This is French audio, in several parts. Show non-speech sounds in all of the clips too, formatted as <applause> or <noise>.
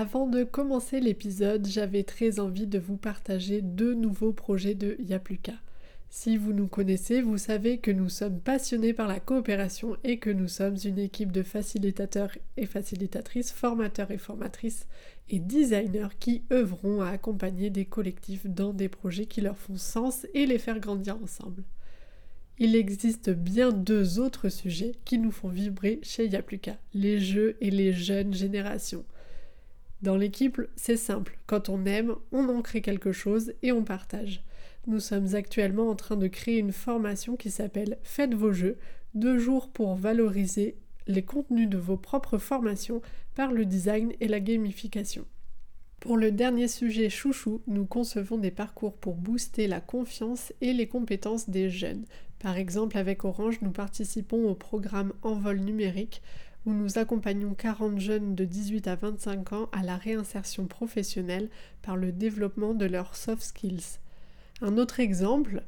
Avant de commencer l'épisode, j'avais très envie de vous partager deux nouveaux projets de Yapluka. Si vous nous connaissez, vous savez que nous sommes passionnés par la coopération et que nous sommes une équipe de facilitateurs et facilitatrices, formateurs et formatrices et designers qui œuvront à accompagner des collectifs dans des projets qui leur font sens et les faire grandir ensemble. Il existe bien deux autres sujets qui nous font vibrer chez Yapluka, les jeux et les jeunes générations. Dans l'équipe, c'est simple. Quand on aime, on en crée quelque chose et on partage. Nous sommes actuellement en train de créer une formation qui s'appelle Faites vos jeux, deux jours pour valoriser les contenus de vos propres formations par le design et la gamification. Pour le dernier sujet chouchou, nous concevons des parcours pour booster la confiance et les compétences des jeunes. Par exemple, avec Orange, nous participons au programme Envol numérique où nous accompagnons 40 jeunes de 18 à 25 ans à la réinsertion professionnelle par le développement de leurs soft skills. Un autre exemple,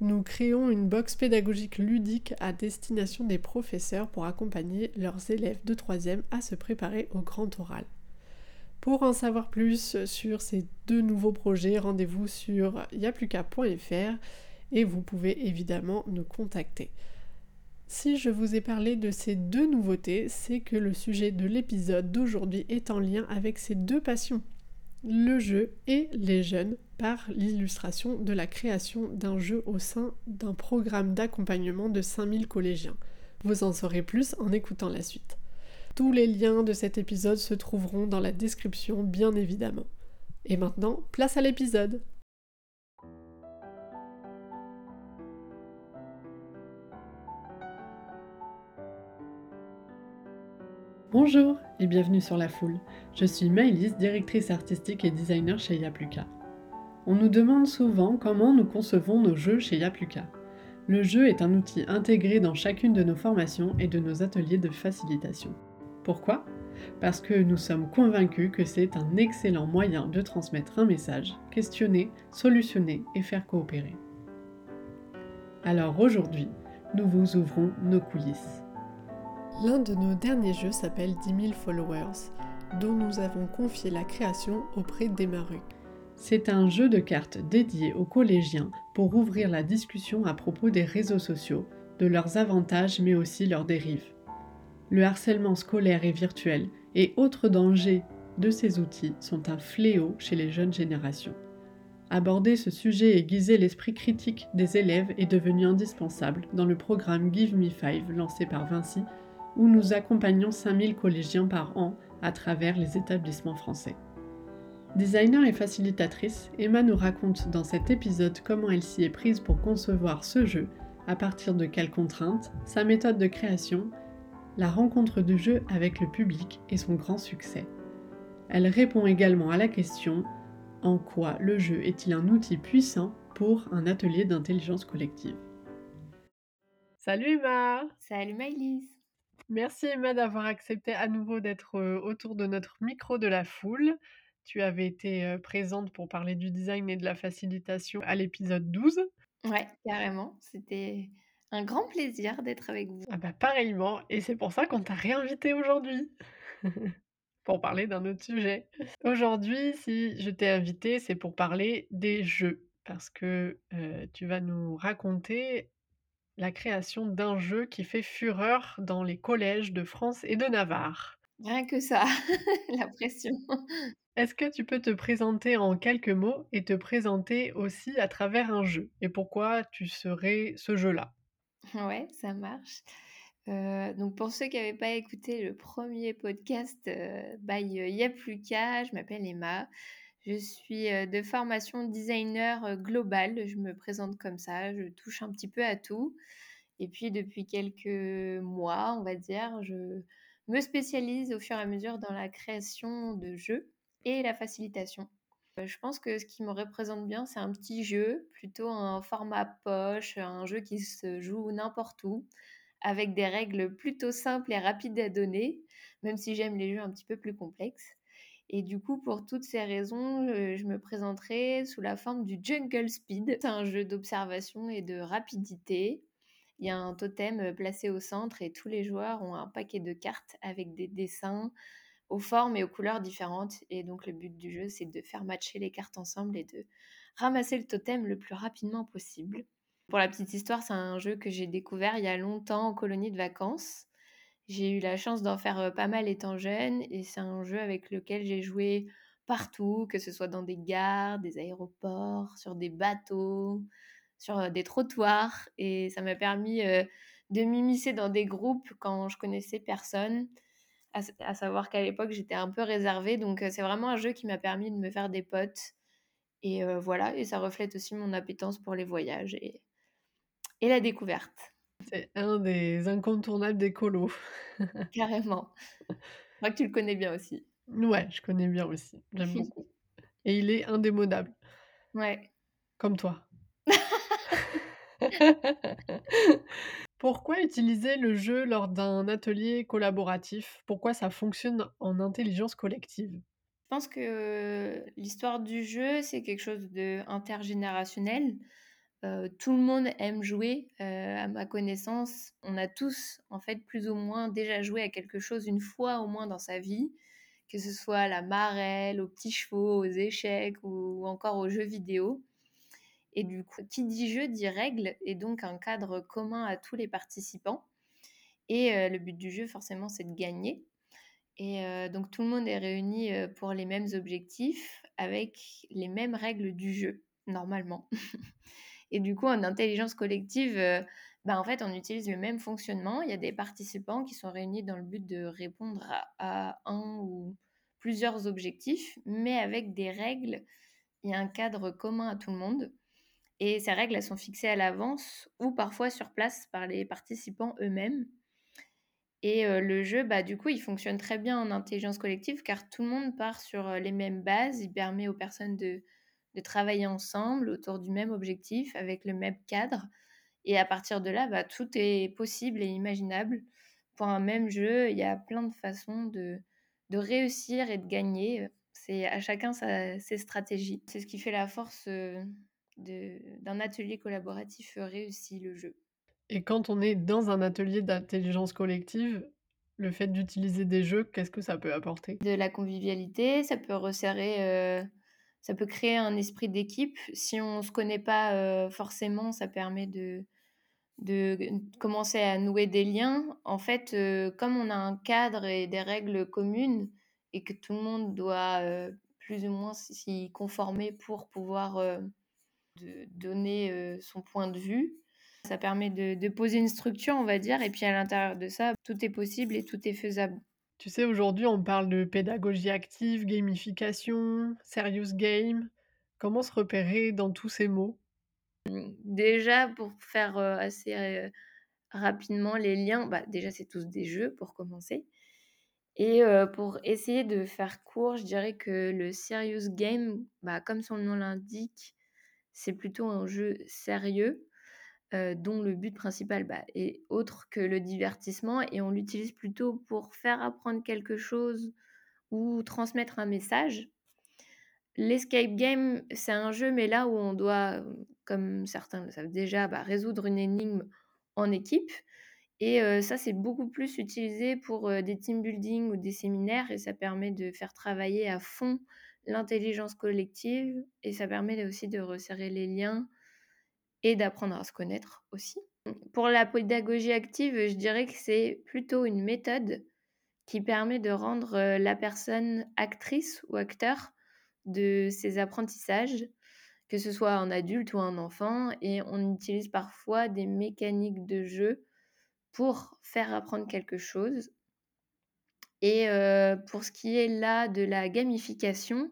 nous créons une box pédagogique ludique à destination des professeurs pour accompagner leurs élèves de 3e à se préparer au grand oral. Pour en savoir plus sur ces deux nouveaux projets, rendez-vous sur yapluka.fr et vous pouvez évidemment nous contacter. Si je vous ai parlé de ces deux nouveautés, c'est que le sujet de l'épisode d'aujourd'hui est en lien avec ces deux passions, le jeu et les jeunes, par l'illustration de la création d'un jeu au sein d'un programme d'accompagnement de 5000 collégiens. Vous en saurez plus en écoutant la suite. Tous les liens de cet épisode se trouveront dans la description, bien évidemment. Et maintenant, place à l'épisode Bonjour et bienvenue sur La Foule. Je suis Maëlys, directrice artistique et designer chez Yapluka. On nous demande souvent comment nous concevons nos jeux chez Yapluka. Le jeu est un outil intégré dans chacune de nos formations et de nos ateliers de facilitation. Pourquoi? Parce que nous sommes convaincus que c'est un excellent moyen de transmettre un message, questionner, solutionner et faire coopérer. Alors aujourd'hui, nous vous ouvrons nos coulisses. L'un de nos derniers jeux s'appelle 10 000 Followers, dont nous avons confié la création auprès d'Emaru. C'est un jeu de cartes dédié aux collégiens pour ouvrir la discussion à propos des réseaux sociaux, de leurs avantages mais aussi leurs dérives. Le harcèlement scolaire et virtuel et autres dangers de ces outils sont un fléau chez les jeunes générations. Aborder ce sujet et guiser l'esprit critique des élèves est devenu indispensable dans le programme Give Me Five lancé par Vinci où nous accompagnons 5000 collégiens par an à travers les établissements français. Designer et facilitatrice, Emma nous raconte dans cet épisode comment elle s'y est prise pour concevoir ce jeu, à partir de quelles contraintes, sa méthode de création, la rencontre du jeu avec le public et son grand succès. Elle répond également à la question en quoi le jeu est-il un outil puissant pour un atelier d'intelligence collective? Salut Emma Salut Maëlys Merci Emma d'avoir accepté à nouveau d'être autour de notre micro de la foule. Tu avais été présente pour parler du design et de la facilitation à l'épisode 12. Ouais, carrément. C'était un grand plaisir d'être avec vous. Ah bah pareillement, et c'est pour ça qu'on t'a réinvité aujourd'hui. <laughs> pour parler d'un autre sujet. Aujourd'hui, si je t'ai invité, c'est pour parler des jeux. Parce que tu vas nous raconter la création d'un jeu qui fait fureur dans les collèges de France et de Navarre. Rien que ça, <laughs> la pression. Est-ce que tu peux te présenter en quelques mots et te présenter aussi à travers un jeu? Et pourquoi tu serais ce jeu-là? Ouais, ça marche. Euh, donc pour ceux qui n'avaient pas écouté le premier podcast euh, by Yapluka, je m'appelle Emma. Je suis de formation designer global, je me présente comme ça, je touche un petit peu à tout. Et puis depuis quelques mois, on va dire, je me spécialise au fur et à mesure dans la création de jeux et la facilitation. Je pense que ce qui me représente bien, c'est un petit jeu, plutôt un format poche, un jeu qui se joue n'importe où, avec des règles plutôt simples et rapides à donner, même si j'aime les jeux un petit peu plus complexes. Et du coup, pour toutes ces raisons, euh, je me présenterai sous la forme du Jungle Speed. C'est un jeu d'observation et de rapidité. Il y a un totem euh, placé au centre et tous les joueurs ont un paquet de cartes avec des dessins aux formes et aux couleurs différentes. Et donc le but du jeu, c'est de faire matcher les cartes ensemble et de ramasser le totem le plus rapidement possible. Pour la petite histoire, c'est un jeu que j'ai découvert il y a longtemps en colonie de vacances. J'ai eu la chance d'en faire pas mal étant jeune et c'est un jeu avec lequel j'ai joué partout, que ce soit dans des gares, des aéroports, sur des bateaux, sur des trottoirs. Et ça m'a permis de m'immiscer dans des groupes quand je connaissais personne. À, savoir qu'à l'époque, j'étais un peu réservée. Donc, c'est vraiment un jeu qui m'a permis de me faire des potes. Et voilà, et ça reflète aussi mon appétence pour les voyages et, et la découverte. C'est un des incontournables des colos. <laughs> Carrément. Je crois que tu le connais bien aussi. Ouais, je connais bien aussi. J'aime <laughs> beaucoup. Et il est indémodable. Ouais. Comme toi. <laughs> Pourquoi utiliser le jeu lors d'un atelier collaboratif? Pourquoi ça fonctionne en intelligence collective? Je pense que l'histoire du jeu, c'est quelque chose d'intergénérationnel. Euh, tout le monde aime jouer, euh, à ma connaissance. On a tous, en fait, plus ou moins déjà joué à quelque chose une fois au moins dans sa vie, que ce soit à la marelle, aux petits chevaux, aux échecs ou encore aux jeux vidéo. Et du coup, qui dit jeu dit règle et donc un cadre commun à tous les participants. Et euh, le but du jeu, forcément, c'est de gagner. Et donc tout le monde est réuni pour les mêmes objectifs avec les mêmes règles du jeu, normalement. <laughs> Et du coup, en intelligence collective, bah, en fait, on utilise le même fonctionnement. Il y a des participants qui sont réunis dans le but de répondre à, un ou plusieurs objectifs, mais avec des règles et un cadre commun à tout le monde. Et ces règles, elles sont fixées à l'avance ou parfois sur place par les participants eux-mêmes. Et le jeu, bah, du coup, il fonctionne très bien en intelligence collective car tout le monde part sur les mêmes bases. Il permet aux personnes de, de travailler ensemble autour du même objectif, avec le même cadre. Et à partir de là, bah, tout est possible et imaginable. Pour un même jeu, il y a plein de façons de, de réussir et de gagner. C'est à chacun sa, ses stratégies. C'est ce qui fait la force d'un atelier collaboratif réussi, le jeu. Et quand on est dans un atelier d'intelligence collective, le fait d'utiliser des jeux, qu'est-ce que ça peut apporter? De la convivialité, ça peut resserrer ça peut créer un esprit d'équipe. Si on ne se connaît pas forcément, ça permet de, de commencer à nouer des liens. En fait, comme on a un cadre et des règles communes et que tout le monde doit plus ou moins s'y conformer pour pouvoir donner son point de vue, ça permet de, de poser une structure, on va dire, et puis à l'intérieur de ça, tout est possible et tout est faisable. Tu sais, aujourd'hui, on parle de pédagogie active, gamification, serious game. Comment se repérer dans tous ces mots? Déjà, pour faire assez rapidement les liens, bah, déjà, c'est tous des jeux pour commencer. Et pour essayer de faire court, je dirais que le serious game, bah, comme son nom l'indique, c'est plutôt un jeu sérieux euh, dont le but principal bah, est autre que le divertissement et on l'utilise plutôt pour faire apprendre quelque chose ou transmettre un message. L'escape game, c'est un jeu, mais là où on doit, comme certains le savent déjà, bah, résoudre une énigme en équipe. Et euh, ça, c'est beaucoup plus utilisé pour euh, des team building ou des séminaires et ça permet de faire travailler à fond l'intelligence collective et ça permet aussi de resserrer les liens et d'apprendre à se connaître aussi. Pour la pédagogie active, je dirais que c'est plutôt une méthode qui permet de rendre euh, la personne actrice ou acteur de ses apprentissages, que ce soit un adulte ou un enfant, et on utilise parfois des mécaniques de jeu pour faire apprendre quelque chose. Et euh, pour ce qui est là de la gamification,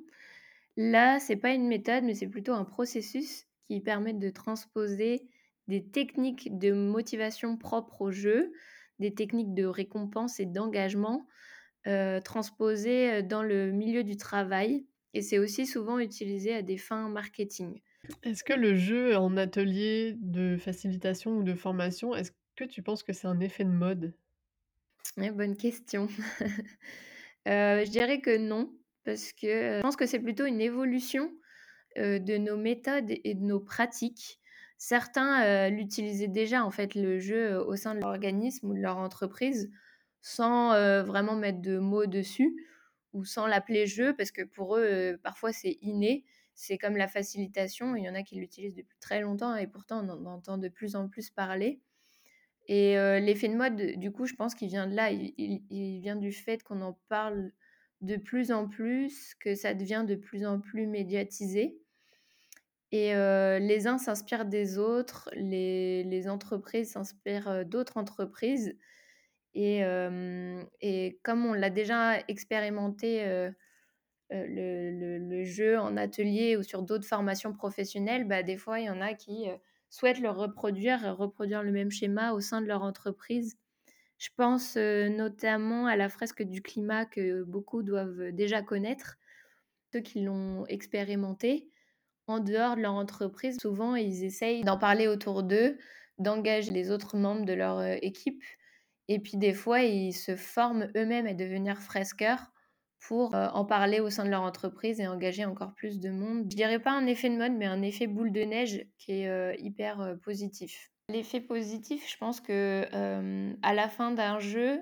là, c'est pas une méthode, mais c'est plutôt un processus qui permettent de transposer des techniques de motivation propres au jeu, des techniques de récompense et d'engagement euh, transposées euh, dans le milieu du travail. Et c'est aussi souvent utilisé à des fins marketing. Est-ce que le jeu en atelier de facilitation ou de formation, est-ce que tu penses que c'est un effet de mode? Bonne question. <laughs> Euh, je dirais que non, parce que je pense que c'est plutôt une évolution de nos méthodes et de nos pratiques. Certains l'utilisaient déjà, en fait, le jeu au sein de l'organisme ou de leur entreprise, sans vraiment mettre de mots dessus. ou sans l'appeler jeu, parce que pour eux, parfois c'est inné. C'est comme la facilitation, il y en a qui l'utilisent depuis très longtemps et pourtant on en entend de plus en plus parler. Et l'effet de mode, du coup, je pense qu'il vient de là, il, vient du fait qu'on en parle de plus en plus, que ça devient de plus en plus médiatisé. Et les uns s'inspirent des autres, les, entreprises s'inspirent d'autres entreprises. Et, comme on l'a déjà expérimenté le, jeu en atelier ou sur d'autres formations professionnelles, bah, des fois, il y en a qui souhaitent le reproduire, reproduire le même schéma au sein de leur entreprise. Je pense notamment à la fresque du climat que beaucoup doivent déjà connaître, ceux qui l'ont expérimenté. En dehors de leur entreprise, souvent, ils essayent d'en parler autour d'eux, d'engager les autres membres de leur équipe. Et puis des fois, ils se forment eux-mêmes à devenir fresqueurs pour en parler au sein de leur entreprise et engager encore plus de monde. Je dirais pas un effet de mode, mais un effet boule de neige qui est hyper positif. L'effet positif, je pense que à la fin d'un jeu,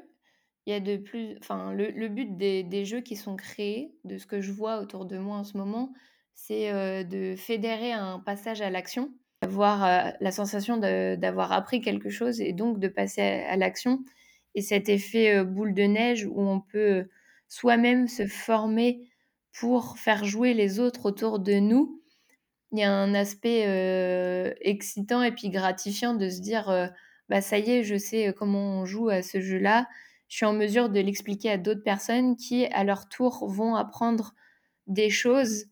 il y a de plus, enfin le, but des, jeux qui sont créés, de ce que je vois autour de moi en ce moment, c'est de fédérer un passage à l'action, avoir la sensation d'avoir appris quelque chose et donc de passer à l'action. Et cet effet boule de neige où on peut soi-même se former pour faire jouer les autres autour de nous, il y a un aspect excitant et puis gratifiant de se dire bah ça y est, je sais comment on joue à ce jeu-là. Je suis en mesure de l'expliquer à d'autres personnes qui, à leur tour, vont apprendre des choses.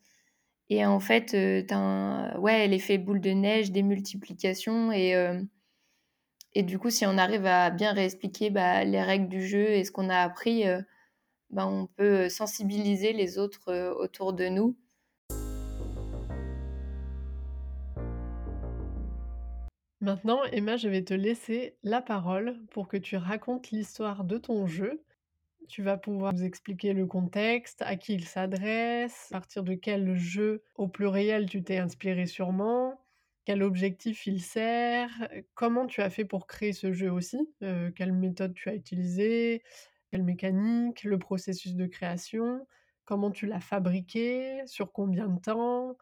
Et en fait, as ouais, l'effet boule de neige, des multiplications. Et, et du coup, si on arrive à bien réexpliquer bah, les règles du jeu et ce qu'on a appris, ben, on peut sensibiliser les autres autour de nous. Maintenant, Emma, je vais te laisser la parole pour que tu racontes l'histoire de ton jeu. Tu vas pouvoir nous expliquer le contexte, à qui il s'adresse, à partir de quel jeu au pluriel tu t'es inspiré sûrement, quel objectif il sert, comment tu as fait pour créer ce jeu aussi, quelle méthode tu as utilisée, quelle mécanique, le processus de création, comment tu l'as fabriqué, sur combien de temps,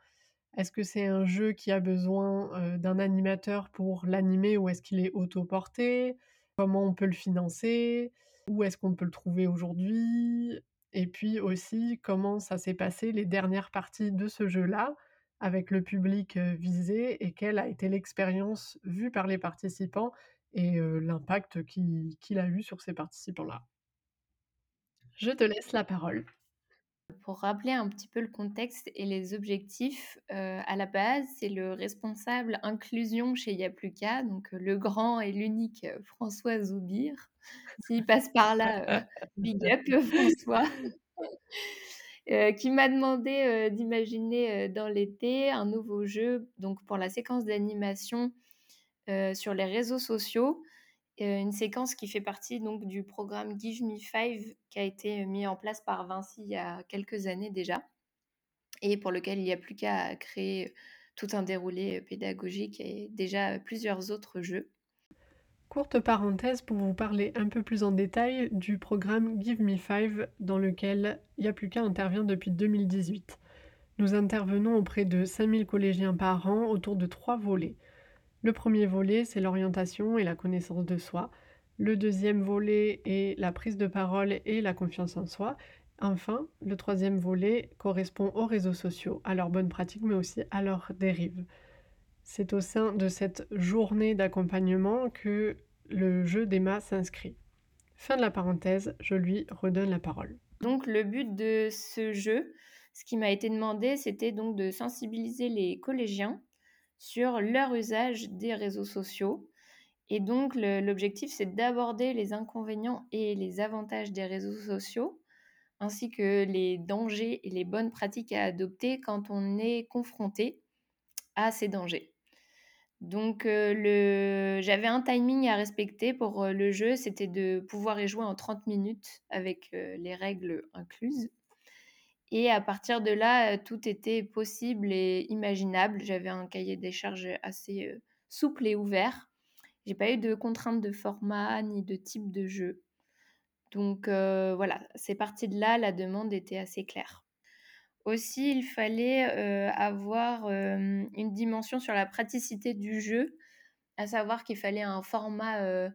est-ce que c'est un jeu qui a besoin d'un animateur pour l'animer ou est-ce qu'il est autoporté? Comment on peut le financer? Où est-ce qu'on peut le trouver aujourd'hui? Et puis aussi, comment ça s'est passé les dernières parties de ce jeu-là avec le public visé et quelle a été l'expérience vue par les participants et l'impact qu'il a eu sur ces participants-là? Je te laisse la parole. Pour rappeler un petit peu le contexte et les objectifs, euh, à la base, c'est le responsable inclusion chez Yapluka, donc euh, le grand et l'unique euh, François Zoubir. S'il passe par là, big up <laughs> François. <laughs> qui m'a demandé d'imaginer dans l'été un nouveau jeu donc pour la séquence d'animation sur les réseaux sociaux une séquence qui fait partie donc du programme Give Me Five qui a été mis en place par Vinci il y a quelques années déjà et pour lequel il n'y a plus qu'à créer tout un déroulé pédagogique et déjà plusieurs autres jeux. Courte parenthèse pour vous parler un peu plus en détail du programme Give Me Five dans lequel Yapluka intervient depuis 2018. Nous intervenons auprès de 5000 collégiens par an autour de trois volets. Le premier volet, c'est l'orientation et la connaissance de soi. Le deuxième volet est la prise de parole et la confiance en soi. Enfin, le troisième volet correspond aux réseaux sociaux, à leurs bonnes pratiques, mais aussi à leurs dérives. C'est au sein de cette journée d'accompagnement que le jeu d'Emma s'inscrit. Fin de la parenthèse, je lui redonne la parole. Donc le but de ce jeu, ce qui m'a été demandé, c'était donc de sensibiliser les collégiens sur leur usage des réseaux sociaux. Et donc, l'objectif, c'est d'aborder les inconvénients et les avantages des réseaux sociaux, ainsi que les dangers et les bonnes pratiques à adopter quand on est confronté à ces dangers. Donc, euh, j'avais un timing à respecter pour euh, le jeu, c'était de pouvoir y jouer en 30 minutes avec euh, les règles incluses. Et à partir de là, tout était possible et imaginable. J'avais un cahier des charges assez souple et ouvert. J'ai pas eu de contraintes de format ni de type de jeu. Donc voilà, c'est parti de là, la demande était assez claire. Aussi, il fallait avoir une dimension sur la praticité du jeu, à savoir qu'il fallait un format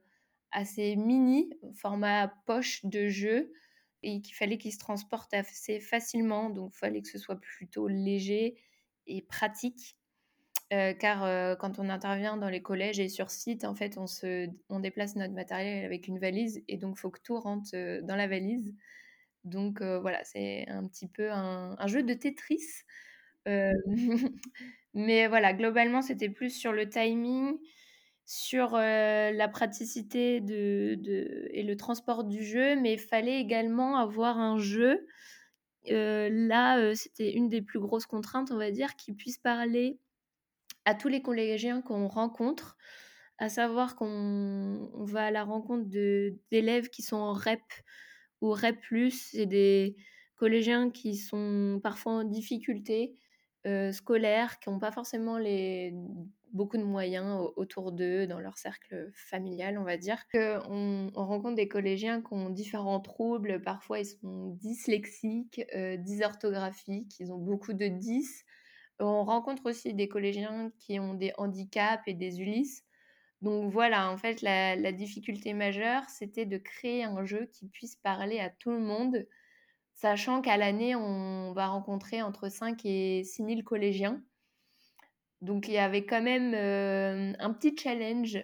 assez mini, format poche de jeu, et qu'il fallait qu'il se transporte assez facilement. Donc, il fallait que ce soit plutôt léger et pratique. car quand on intervient dans les collèges et sur site, en fait, on, se, on déplace notre matériel avec une valise et donc il faut que tout rentre dans la valise. Donc voilà, c'est un petit peu un, jeu de Tetris. <laughs> mais voilà, globalement, c'était plus sur le timing, sur la praticité de, et le transport du jeu, mais il fallait également avoir un jeu. là, c'était une des plus grosses contraintes, on va dire, qui puisse parler à tous les collégiens qu'on rencontre, à savoir qu'on va à la rencontre d'élèves qui sont en REP ou REP+, c'est des collégiens qui sont parfois en difficulté scolaire, qui n'ont pas forcément les beaucoup de moyens autour d'eux, dans leur cercle familial, on va dire. On, on, rencontre des collégiens qui ont différents troubles, parfois ils sont dyslexiques, euh, dysorthographiques, ils ont beaucoup de dys. On rencontre aussi des collégiens qui ont des handicaps et des ULIS. Donc voilà, en fait, la, la difficulté majeure, c'était de créer un jeu qui puisse parler à tout le monde, sachant qu'à l'année, on va rencontrer entre 5 et 6 000 collégiens. Donc il y avait quand même un petit challenge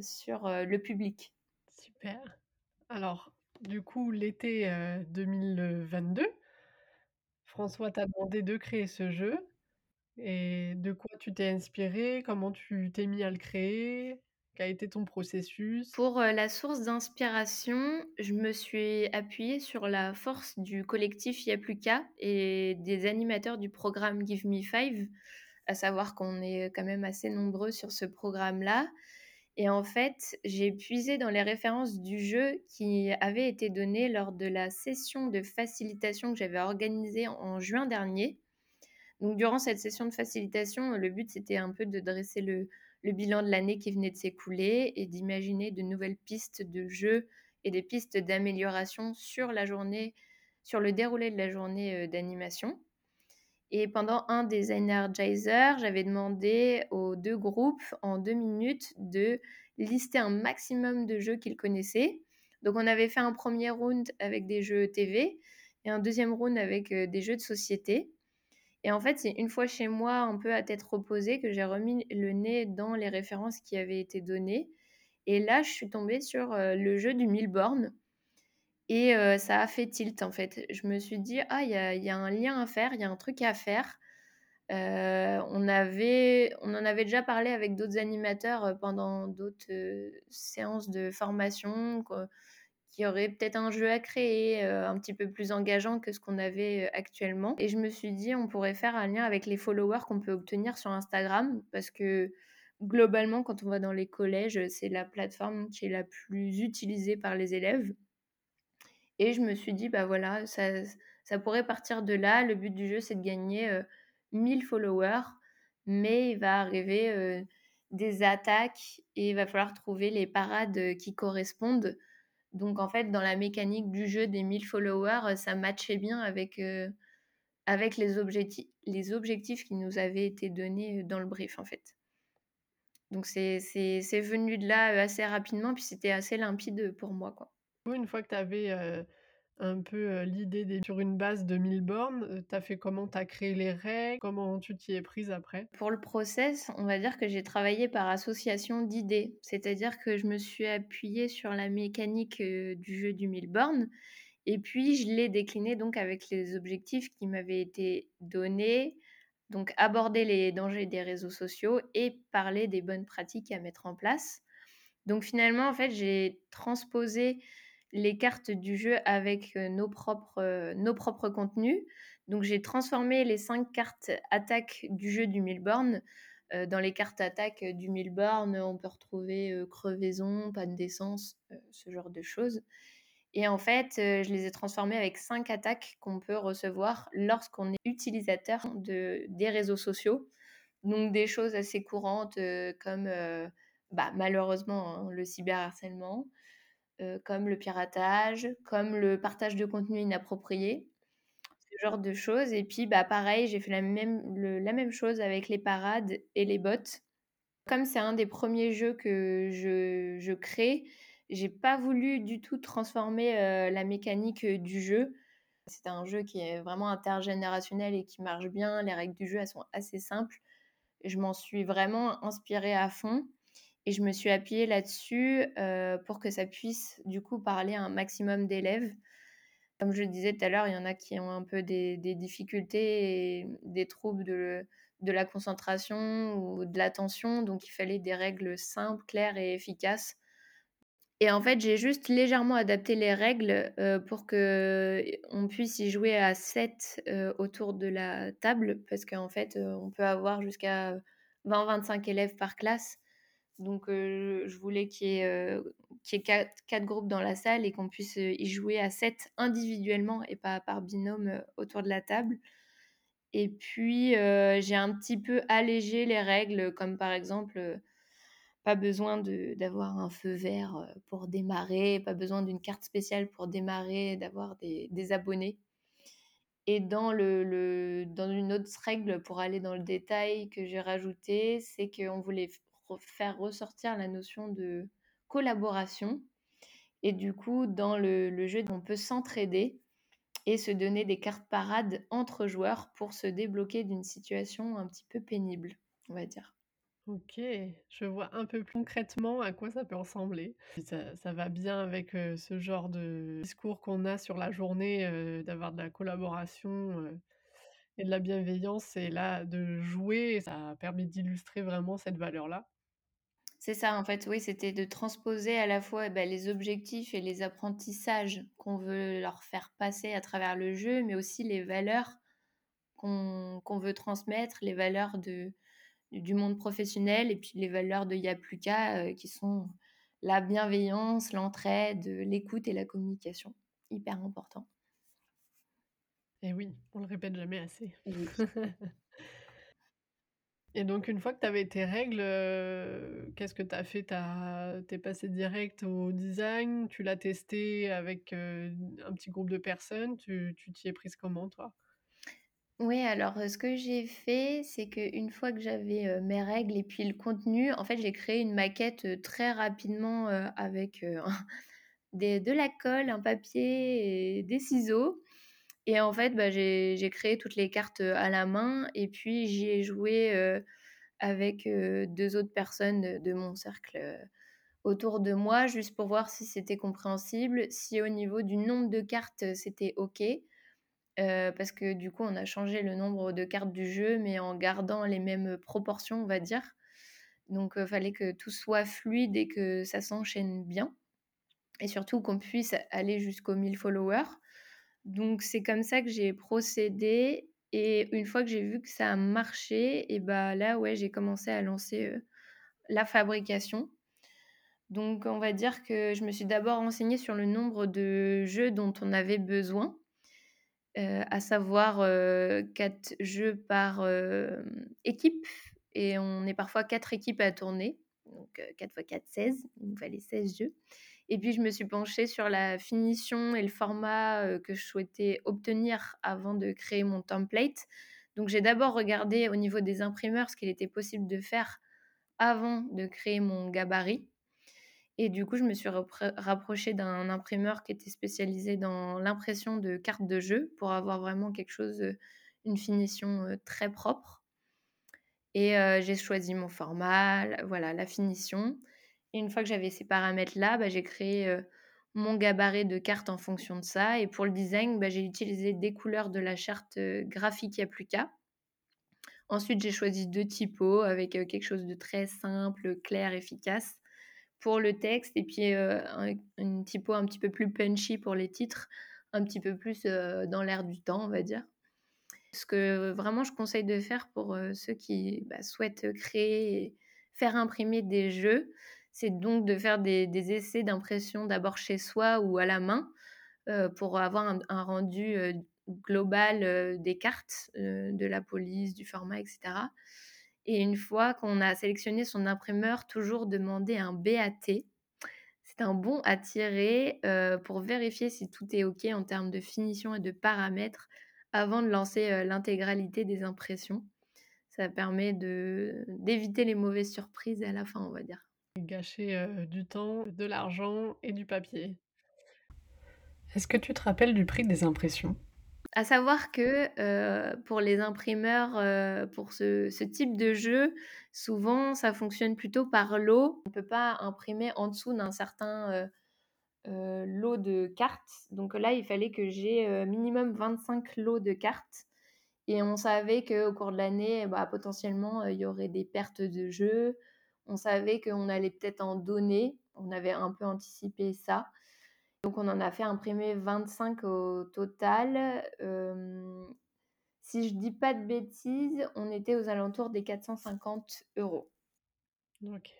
sur le public. Super. Alors, du coup, l'été 2022, François t'a demandé de créer ce jeu. Et de quoi tu t'es inspiré? Comment tu t'es mis à le créer? Quel a été ton processus? Pour la source d'inspiration, je me suis appuyée sur la force du collectif Yapluka et des animateurs du programme Give Me Five à savoir qu'on est quand même assez nombreux sur ce programme-là. Et en fait, j'ai puisé dans les références du jeu qui avaient été données lors de la session de facilitation que j'avais organisée en juin dernier. Donc, durant cette session de facilitation, le but c'était un peu de dresser le, bilan de l'année qui venait de s'écouler et d'imaginer de nouvelles pistes de jeu et des pistes d'amélioration sur la journée, sur le déroulé de la journée d'animation. Et pendant un des Energizer, j'avais demandé aux deux groupes en deux minutes de lister un maximum de jeux qu'ils connaissaient. Donc on avait fait un premier round avec des jeux TV et un deuxième round avec euh, des jeux de société. Et en fait, c'est une fois chez moi, un peu à tête reposée, que j'ai remis le nez dans les références qui avaient été données. Et là, je suis tombée sur euh, le jeu du Milborn. Et ça a fait tilt en fait. Je me suis dit, ah, il y a, un lien à faire, il y a un truc à faire. on, en avait déjà parlé avec d'autres animateurs pendant d'autres séances de formation, qu'il y aurait peut-être un jeu à créer un petit peu plus engageant que ce qu'on avait actuellement. Et je me suis dit, on pourrait faire un lien avec les followers qu'on peut obtenir sur Instagram, parce que globalement, quand on va dans les collèges, c'est la plateforme qui est la plus utilisée par les élèves. Et je me suis dit, bah voilà, ça, ça pourrait partir de là. Le but du jeu, c'est de gagner 1000 followers, mais il va arriver des attaques et il va falloir trouver les parades qui correspondent. Donc en fait, dans la mécanique du jeu des 1000 followers, ça matchait bien avec, avec les, objectifs, les objectifs qui nous avaient été donnés dans le brief en fait. Donc c'est venu de là assez rapidement, puis c'était assez limpide pour moi. quoi. Une fois que tu avais un peu l'idée sur une base de 1000 bornes, tu as fait comment Tu as créé les règles? Comment tu t'y es prise après? Pour le process, on va dire que j'ai travaillé par association d'idées. C'est-à-dire que je me suis appuyée sur la mécanique du jeu du 1000 bornes et puis je l'ai décliné donc avec les objectifs qui m'avaient été donnés. Donc aborder les dangers des réseaux sociaux et parler des bonnes pratiques à mettre en place. Donc finalement, en fait, j'ai transposé les cartes du jeu avec nos propres, nos propres contenus. Donc j'ai transformé les cinq cartes attaque du jeu du Milborn. dans les cartes attaque du Milborn, on peut retrouver crevaison, panne d'essence, ce genre de choses. Et en fait, je les ai transformées avec cinq attaques qu'on peut recevoir lorsqu'on est utilisateur de, des réseaux sociaux. Donc des choses assez courantes comme bah, malheureusement hein, le cyberharcèlement, comme le piratage, comme le partage de contenu inapproprié, ce genre de choses. Et puis, bah, pareil, j'ai fait la même, la même chose avec les parades et les bots. Comme c'est un des premiers jeux que je, je crée, j'ai pas voulu du tout transformer la mécanique du jeu. C'est un jeu qui est vraiment intergénérationnel et qui marche bien. Les règles du jeu, elles sont assez simples. Je m'en suis vraiment inspirée à fond et je me suis appuyée là-dessus pour que ça puisse du coup parler à un maximum d'élèves. Comme je le disais tout à l'heure, il y en a qui ont un peu des, difficultés et des troubles de, la concentration ou de l'attention, donc il fallait des règles simples, claires et efficaces et en fait, j'ai juste légèrement adapté les règles pour que on puisse y jouer à 7 autour de la table, parce qu'en fait, on peut avoir jusqu'à 20-25 élèves par classe. Donc, je voulais qu'il y ait, 4, groupes dans la salle et qu'on puisse y jouer à 7 individuellement et pas par binôme autour de la table. Et puis, j'ai un petit peu allégé les règles, comme par exemple pas besoin d'avoir un feu vert pour démarrer, pas besoin d'une carte spéciale pour démarrer, d'avoir des, abonnés. Et dans, dans une autre règle, pour aller dans le détail que j'ai rajouté, c'est qu'on voulait faire ressortir la notion de collaboration. Et du coup, dans le, jeu, on peut s'entraider et se donner des cartes parades entre joueurs pour se débloquer d'une situation un petit peu pénible, on va dire. OK, je vois un peu plus concrètement à quoi ça peut ressembler. Ça va bien avec, ce genre de discours qu'on a sur la journée, d'avoir de la collaboration, et de la bienveillance et là, de jouer, ça a permis d'illustrer vraiment cette valeur-là. C'est ça, en fait, oui, c'était de transposer à la fois, eh bah, les objectifs et les apprentissages qu'on veut leur faire passer à travers le jeu, mais aussi les valeurs qu'on veut transmettre, les valeurs de du monde professionnel et puis les valeurs de Yapluka euh, qui sont la bienveillance, l'entraide, l'écoute et la communication. Hyper important. Et oui, on le répète jamais assez. <laughs> et donc, une fois que tu avais tes règles, euh, qu'est-ce que tu as fait? Tu es passé direct au design Tu l'as testé avec euh, un petit groupe de personnes Tu t'y es prise comment, toi? Oui, alors, ce que j'ai fait, c'est qu'une fois que j'avais, mes règles et puis le contenu, en fait, j'ai créé une maquette, très rapidement, avec, <laughs> de la colle, un papier et des ciseaux et en fait, bah, j'ai créé toutes les cartes, à la main et puis j'y ai joué, avec, deux autres personnes de mon cercle, autour de moi, juste pour voir si c'était compréhensible, si au niveau du nombre de cartes, c'était OK parce que du coup, on a changé le nombre de cartes du jeu, mais en gardant les mêmes proportions, on va dire. Donc, il fallait que tout soit fluide et que ça s'enchaîne bien. Et surtout qu'on puisse aller jusqu'aux 1000 followers. Donc, c'est comme ça que j'ai procédé. Et une fois que j'ai vu que ça a marché, et bah là, ouais, j'ai commencé à lancer la fabrication. Donc, on va dire que je me suis d'abord renseignée sur le nombre de jeux dont on avait besoin à savoir 4 jeux par équipe. Et on est parfois 4 équipes à tourner. Donc 4 x 4, 16. Il nous fallait 16 jeux. Et puis je me suis penchée sur la finition et le format que je souhaitais obtenir avant de créer mon template. Donc j'ai d'abord regardé au niveau des imprimeurs ce qu'il était possible de faire avant de créer mon gabarit. Et du coup, je me suis rapprochée d'un imprimeur qui était spécialisé dans l'impression de cartes de jeu pour avoir vraiment quelque chose, une finition très propre. Et j'ai choisi mon format, voilà, la finition. Une fois que j'avais ces paramètres-là, bah, j'ai créé mon gabarit de cartes en fonction de ça. Et pour le design, bah, j'ai utilisé des couleurs de la charte graphique Yapluka. Ensuite, j'ai choisi deux typos avec quelque chose de très simple, clair, efficace pour le texte et puis une typo un petit peu plus punchy pour les titres, un petit peu plus dans l'air du temps, on va dire. Ce que vraiment je conseille de faire pour ceux qui bah, souhaitent créer et faire imprimer des jeux, c'est donc de faire des, essais d'impression d'abord chez soi ou à la main pour avoir un rendu global des cartes, de la police, du format, etc. Et une fois qu'on a sélectionné son imprimeur, toujours demander un BAT, C'est un bon à tirer, pour vérifier si tout est OK en termes de finition et de paramètres avant de lancer, l'intégralité des impressions. Ça permet d'éviter les mauvaises surprises à la fin, on va dire. Gâcher, heu, du temps, de l'argent et du papier. Est-ce que tu te rappelles du prix des impressions? À savoir que, heu, pour les imprimeurs, heu, pour ce ce type de jeu, souvent ça fonctionne plutôt par lot. On peut pas imprimer en dessous d'un certain, heu heu, lot de cartes. Donc là, il fallait que j'ai, heu, minimum 25 lots de cartes et on savait qu'au cours de l'année, bah, potentiellement, heu, il y aurait des pertes de jeux. On savait qu'on allait peut-être en donner. On avait un peu anticipé ça. Donc on en a fait imprimer 25 au total. Hem, si je dis pas de bêtises, on était aux alentours des 450 €. OK.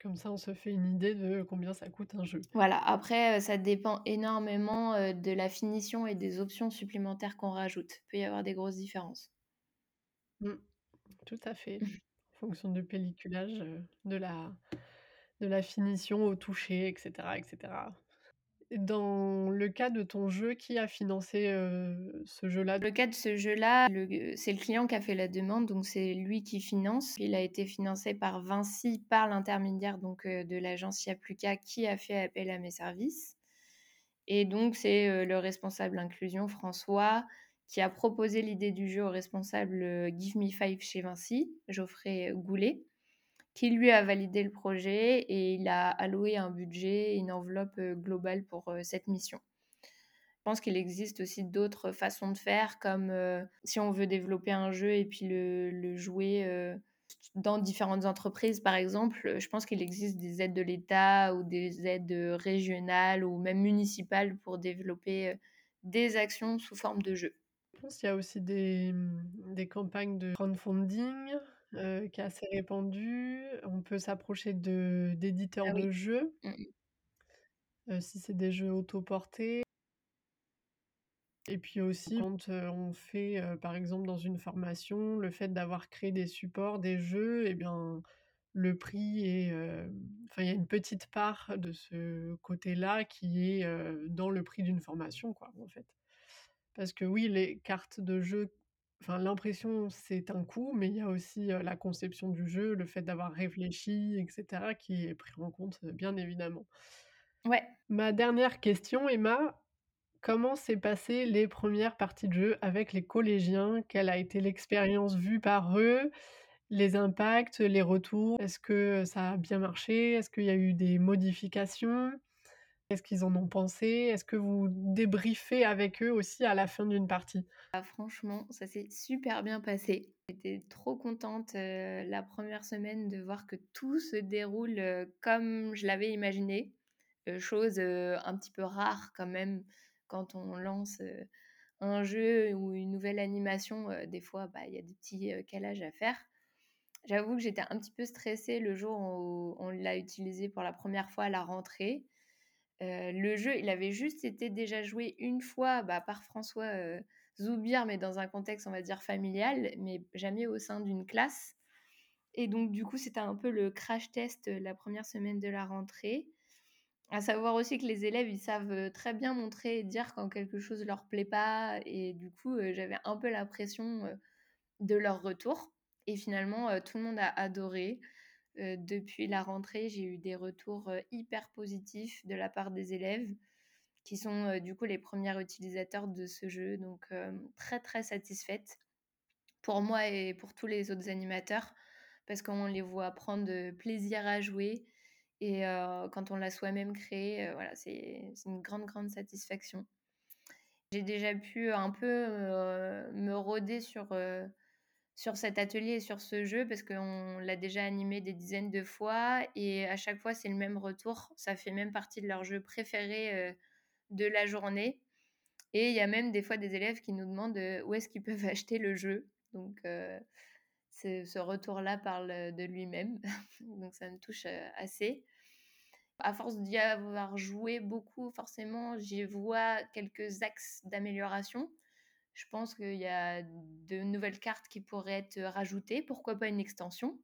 Comme ça, on se fait une idée de combien ça coûte un jeu. Voilà, après, heu, ça dépend énormément, heu, de la finition et des options supplémentaires qu'on rajoute. Il peut y avoir des grosses différences. Mmh. Tout à fait. <laughs> Fonction du pelliculage, de la de la finition au toucher et cetera et cetera. Dans le cas de ton jeu, qui a financé, ce jeu-là? Le cas de ce jeu-là, c'est le client qui a fait la demande, donc c'est lui qui finance. Il a été financé par Vinci, par l'intermédiaire donc de l'agence Yapluka qui a fait appel à mes services et donc c'est, le responsable inclusion, François, qui a proposé l'idée du jeu au responsable, heu, Give Me Five chez Vinci, Geoffrey Goulet, qui lui a validé le projet et il a alloué un budget, une enveloppe, heu, globale pour, heu, cette mission. Je pense qu'il existe aussi d'autres façons de faire comme, si on veut développer un jeu et puis le jouer, dans différentes entreprises par exemple, je pense qu'il existe des aides de l'État ou des aides, régionales ou même municipales pour développer, des actions sous forme de jeu. Je pense qu'il y a aussi des, mmh, des campagnes de crowdfunding, heu, qui est assez répandue. On peut s'approcher de d'éditeurs Ah oui. de jeux, Mmh mh. heu, si c'est des jeux autoportés. Et puis aussi quand, heu, on fait, heu, par exemple dans une formation, le fait d'avoir créé des supports, des jeux et bien, le prix est, enfin il y a une petite part de ce côté-là qui est, heu, dans le prix d'une formation quoi, en fait. Parce que oui, les cartes de jeu, enfin l'impression c'est un coût, mais il y a aussi, la conception du jeu, le fait d'avoir réfléchi et cetera qui est pris en compte, bien évidemment. Ouais. Ma dernière question, Emma, comment s'est passées les premières parties de jeu avec les collégiens? Quelle a été l'expérience vue par eux? Les impacts, les retours? Est-ce que ça a bien marché? Est-ce qu'il y a eu des modifications? Qu'est-ce qu'ils en ont pensé? Est-ce que vous débriefez avec eux aussi à la fin d'une partie? Ah franchement, ça s'est super bien passé. J'étais trop contente, la première semaine de voir que tout se déroule, comme je l'avais imaginé. Chose, un petit peu rare quand même quand on lance, un jeu ou une nouvelle animation, des fois, bah, il y a des petits, calages à faire. J'avoue que j'étais un petit peu stressée le jour où on l'a utilisé pour la première fois à la rentrée. Heu, le jeu, il avait juste été déjà joué une fois, bah, par François, heu, Zoubir, mais dans un contexte, on va dire familial, mais jamais au sein d'une classe et donc du coup, c'était un peu le crash test, heu, la première semaine de la rentrée. À savoir aussi que les élèves, ils savent, très bien montrer et dire quand quelque chose leur plaît pas et du coup, j'avais un peu la pression, de leur retour et finalement, tout le monde a adoré. Depuis la rentrée, j'ai eu des retours, hyper positifs de la part des élèves qui sont, du coup les premiers utilisateurs de ce jeu donc très, très satisfaite pour moi et pour tous les autres animateurs parce qu'on les voit prendre, plaisir à jouer et quand on l'a soi-même créé, voilà, c'est une grande, grande satisfaction. J'ai déjà pu un peu, me rôder sur, sur cet atelier et sur ce jeu parce qu'on l'a déjà animé des dizaines de fois et à chaque fois, c'est le même retour. Ça fait même partie de leur jeu préféré, heu, de la journée et il y a même des fois des élèves qui nous demandent, heu, où est-ce qu'ils peuvent <laughs> acheter le jeu. Donc heu, ce retour-là parle, de lui-même. <laughs> Donc ça me touche, assez. À force d'y avoir joué beaucoup, forcément, j'y vois quelques axes d'amélioration. Je pense qu'il y a de nouvelles cartes qui pourraient être rajoutées. Pourquoi pas une extension?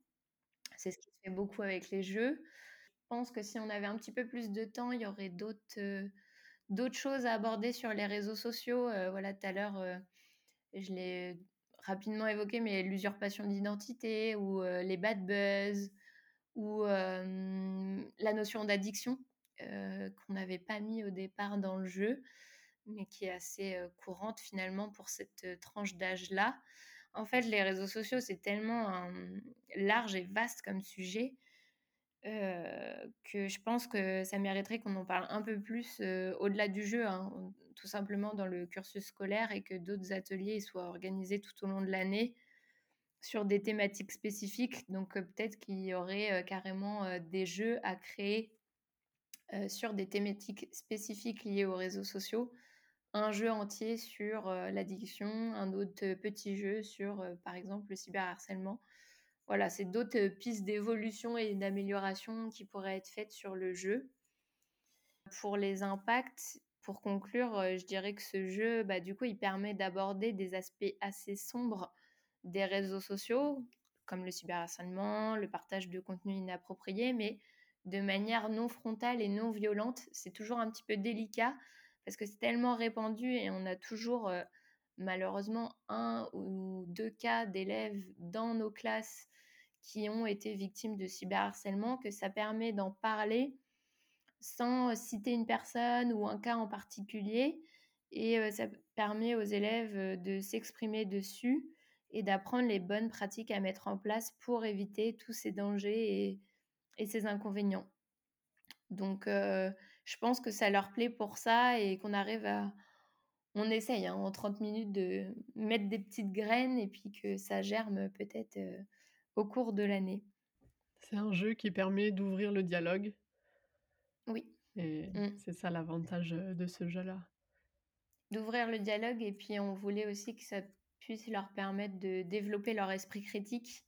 C'est ce qui se fait beaucoup avec les jeux. pense que si on avait un petit peu plus de temps, il y aurait d'autres d'autres choses à aborder sur les réseaux sociaux. voilà, tout à l'heure, je l'ai rapidement évoqué, mais l'usurpation d'identité ou les bad buzz ou la notion d'addiction qu'on n'avait pas mis au départ dans le jeu, mais qui est assez courante finalement pour cette tranche d'âge-là. En fait, les réseaux sociaux, c'est tellement large et vaste comme sujet que je pense que ça mériterait qu'on en parle un peu plus au-delà du jeu, hein, tout simplement dans le cursus scolaire et que d'autres ateliers soient organisés tout au long de l'année sur des thématiques spécifiques. Donc peut-être qu'il y aurait carrément des jeux à créer sur des thématiques spécifiques liées aux réseaux sociaux. Un jeu entier sur l'addiction, un autre petit jeu sur, par exemple, le cyberharcèlement voilà, c'est d'autres pistes d'évolution et d'amélioration qui pourraient être faites sur le jeu. Pour les impacts, pour conclure, je dirais que ce jeu, bah, du coup, il permet d'aborder des aspects assez sombres des réseaux sociaux, comme le cyberharcèlement, le partage de contenu inapproprié, mais de manière non frontale et non violente. C'est toujours un petit peu délicat parce que c'est tellement répandu et on a toujours malheureusement un ou deux cas d'élèves dans nos classes qui ont été victimes de cyberharcèlement, que ça permet d'en parler sans citer une personne ou un cas en particulier. Et ça permet aux élèves de s'exprimer dessus et d'apprendre les bonnes pratiques à mettre en place pour éviter tous ces dangers et, ces inconvénients. Donc, je pense que ça leur plaît pour ça et qu'on arrive à, on essaye hein, en 30 minutes de mettre des petites graines et puis que ça germe peut-être euh, au cours de l'année. C'est un jeu qui permet d'ouvrir le dialogue. Oui. Et mmh. c'est ça l'avantage de ce jeu-là. D'ouvrir le dialogue et puis on voulait aussi que ça puisse leur permettre de développer leur esprit critique.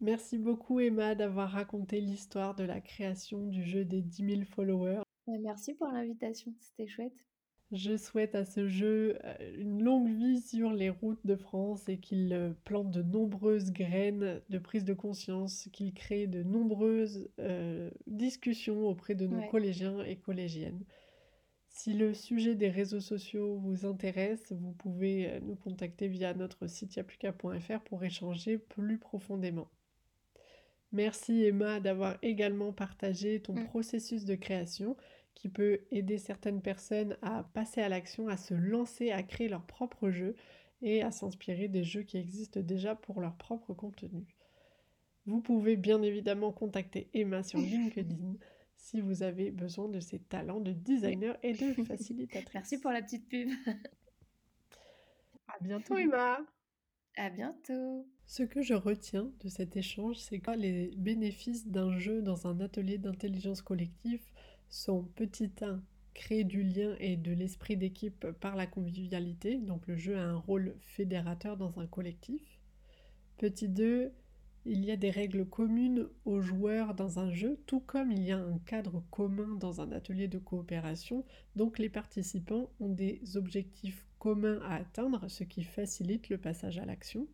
Merci beaucoup Emma d'avoir raconté l'histoire de la création du jeu des 10 000 followers. Merci pour l'invitation, c'était chouette. Je souhaite à ce jeu euh, une longue vie sur les routes de France et qu'il euh, plante de nombreuses graines de prise de conscience, qu'il crée de nombreuses euh, discussions auprès de nos collégiens et collégiennes. Si le sujet des réseaux sociaux vous intéresse, vous pouvez nous contacter via notre site yapluka.fr pour échanger plus profondément. Merci Emma d'avoir également partagé ton mm. processus de création qui peut aider certaines personnes à passer à l'action, à se lancer, à créer leur propre jeu et à s'inspirer des jeux qui existent déjà pour leur propre contenu. Vous pouvez bien évidemment contacter Emma sur <laughs> LinkedIn si vous avez besoin de ses talents de designer et de <laughs> facilitatrice. Merci pour la petite pub. à bientôt Emma. <laughs> À bientôt. Ce que je retiens de cet échange, c'est que les bénéfices d'un jeu dans un atelier d'intelligence collective son petit 1 crée du lien et de l'esprit d'équipe par la convivialité, donc le jeu a un rôle fédérateur dans un collectif. Petit 2, il y a des règles communes aux joueurs dans un jeu, tout comme il y a un cadre commun dans un atelier de coopération, donc les participants ont des objectifs communs à atteindre, ce qui facilite le passage à l'action.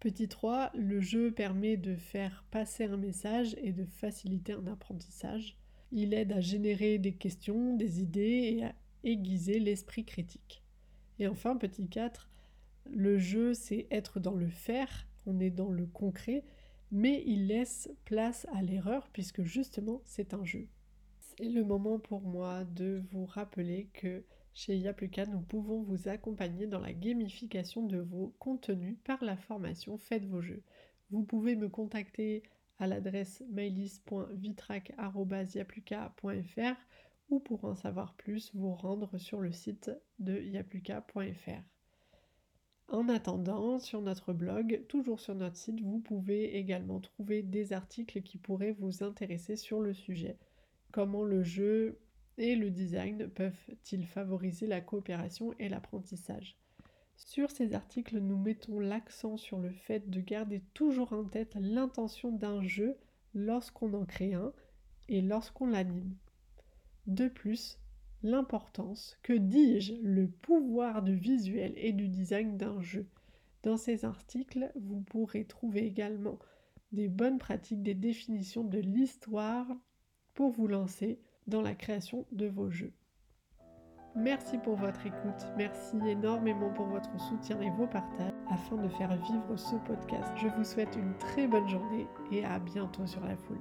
Petit 3, le jeu permet de faire passer un message et de faciliter un apprentissage. Il aide à générer des questions, des idées et à aiguiser l'esprit critique. Et enfin, petit 4, le jeu, c'est être dans le faire, on est dans le concret, mais il laisse place à l'erreur puisque justement c'est un jeu. C'est le moment pour moi de vous rappeler que chez Yapluka, nous pouvons vous accompagner dans la gamification de vos contenus par la formation Faites vos jeux. Vous pouvez me contacter à l'adresse mailis.vitrac.yapluka.fr ou pour en savoir plus, vous rendre sur le site de yapluka.fr. En attendant, sur notre blog, toujours sur notre site, vous pouvez également trouver des articles qui pourraient vous intéresser sur le sujet. Comment le jeu et le design peuvent-ils favoriser la coopération et l'apprentissage? Sur ces articles, nous mettons l'accent sur le fait de garder toujours en tête l'intention d'un jeu lorsqu'on en crée un et lorsqu'on l'anime. De plus, l'importance, que dis-je, le pouvoir du visuel et du design d'un jeu. Dans ces articles, vous pourrez trouver également des bonnes pratiques, des définitions de l'histoire pour vous lancer dans la création de vos jeux. Merci pour votre écoute, merci énormément pour votre soutien et vos partages afin de faire vivre ce podcast. Je vous souhaite une très bonne journée et à bientôt sur la foule.